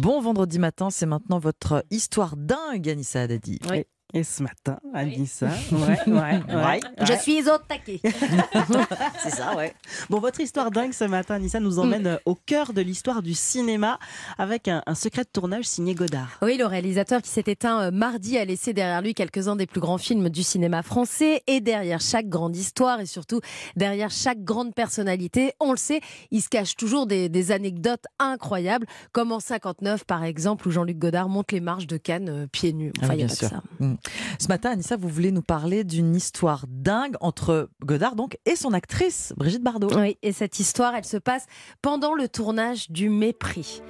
Bon vendredi matin, c'est maintenant votre histoire dingue, Anissa Haddadi. Oui. Et ce matin, Anissa, ouais, ouais, ouais, Je suis au taquet. c'est ça, ouais. Bon, votre histoire dingue ce matin, Anissa, nous emmène euh, au cœur de l'histoire du cinéma avec un, un secret de tournage signé Godard. Oui, le réalisateur qui s'est éteint euh, mardi a laissé derrière lui quelques-uns des plus grands films du cinéma français. Et derrière chaque grande histoire et surtout derrière chaque grande personnalité, on le sait, il se cache toujours des, des anecdotes incroyables, comme en 59 par exemple, où Jean-Luc Godard monte les marches de Cannes euh, pieds nus. Enfin, Ah oui, il y a bien pas que ça. Mm. Ce matin, Anissa, vous voulez nous parler d'une histoire dingue entre Godard donc et son actrice Brigitte Bardot. Oui, et cette histoire, elle se passe pendant le tournage du Mépris.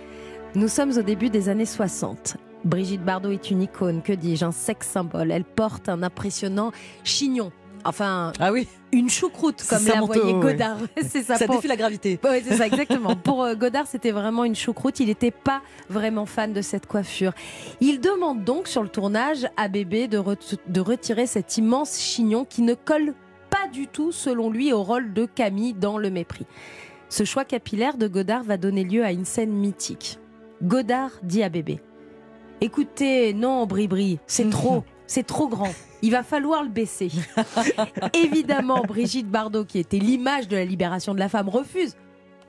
Nous sommes au début des années 60. Brigitte Bardot est une icône, que dis-je, un sex symbole. Elle porte un impressionnant chignon. Enfin, Ah oui, une choucroute, comme la ouais. Godard. C'est ça. ça pour- défie la gravité. oui, c'est ça, exactement. Pour euh, Godard, c'était vraiment une choucroute. Il n'était pas vraiment fan de cette coiffure. Il demande donc sur le tournage à Bébé de, de retirer cet immense chignon qui ne colle pas du tout, selon lui, au rôle de Camille dans Le Mépris. Ce choix capillaire de Godard va donner lieu à une scène mythique. Godard dit à Bébé Écoutez, non, Bribri, c'est trop, c'est trop grand. Il va falloir le baisser. Évidemment, Brigitte Bardot, qui était l'image de la libération de la femme, refuse.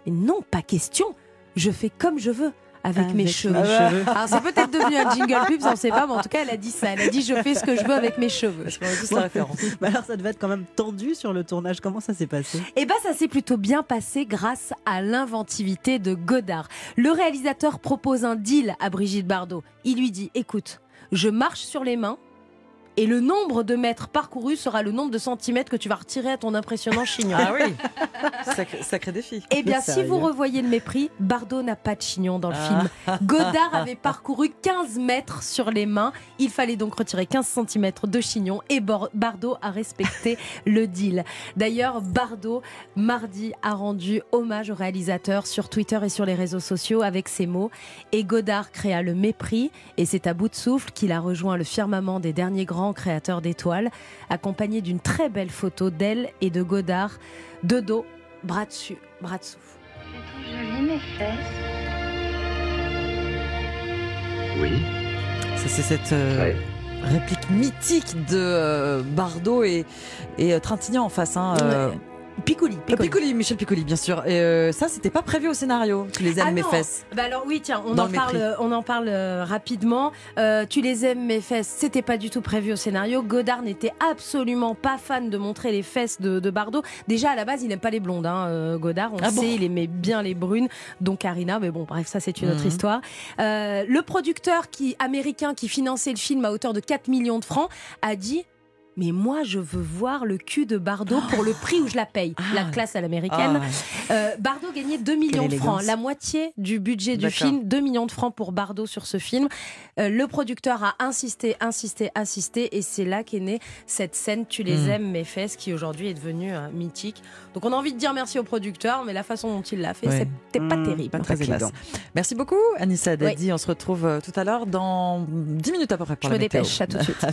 Mais non, pas question. Je fais comme je veux. Avec, mes cheveux. cheveux. Alors c'est peut-être devenu un jingle pub, on sait pas, mais en tout cas elle a dit ça. Elle a dit je fais ce que je veux avec mes cheveux. Tous la référence. Mais alors, ça devait être quand même tendu sur le tournage. Comment ça s'est passé? Eh ben ça s'est plutôt bien passé grâce à l'inventivité de Godard. Le réalisateur propose un deal à Brigitte Bardot. Il lui dit écoute, je marche sur les mains et le nombre de mètres parcourus sera le nombre de centimètres que tu vas retirer à ton impressionnant chignon. Ah oui, sacré, sacré défi. Eh bien, si vous revoyez le mépris, Bardot n'a pas de chignon dans le Ah. film. Godard avait parcouru 15 mètres sur les mains. Il fallait donc retirer 15 cm de chignon et Bardot a respecté le deal. D'ailleurs, Bardot, mardi, a rendu hommage au réalisateur sur Twitter et sur les réseaux sociaux avec ces mots. Et Godard créa le mépris et c'est à bout de souffle qu'il a rejoint le firmament des derniers grands créateurs d'étoiles, accompagné d'une très belle photo d'elle et de Godard, de dos, bras dessus, bras dessous. Mes fesses. Oui. Ça, C'est cette euh, Ouais. réplique mythique de euh, Bardot et, et euh, Trintignant en face. Hein, euh, Ouais. Piccoli, Euh, Piccoli, Michel Piccoli, bien sûr. Et euh, ça, c'était pas prévu au scénario. Tu les aimes, Ah mes non. fesses. Bah alors oui, tiens, on Dans en le parle, on en parle euh, rapidement. Euh, tu les aimes mes fesses, c'était pas du tout prévu au scénario. Godard n'était absolument pas fan de montrer les fesses de, de Bardot. Déjà à la base, il n'aime pas les blondes. Hein, euh, Godard, on Ah sait, il aimait bien les brunes, dont Karina. Mais bon, bref, ça c'est une autre Mhm. histoire. Euh, le producteur qui américain qui finançait le film à hauteur de 4 millions de francs a dit. Mais moi, je veux voir le cul de Bardot pour le prix où je la paye. Ah. La classe à l'américaine. Ah, ouais. Euh, Bardot gagnait 2 millions de francs, la moitié du budget du film, 2 millions de francs pour Bardot sur ce film. Euh, le producteur a insisté, insisté, insisté, et c'est là qu'est née cette scène Tu les Mm. aimes, mes fesses, qui aujourd'hui est devenue euh, mythique. Donc on a envie de dire merci au producteur, mais la façon dont il l'a fait, Ouais. c'était pas Mmh, terrible. pas très classe. Merci beaucoup, Anissa Dadi. On se retrouve tout à l'heure dans 10 minutes à peu près pour Je la me météo. dépêche, à tout de suite.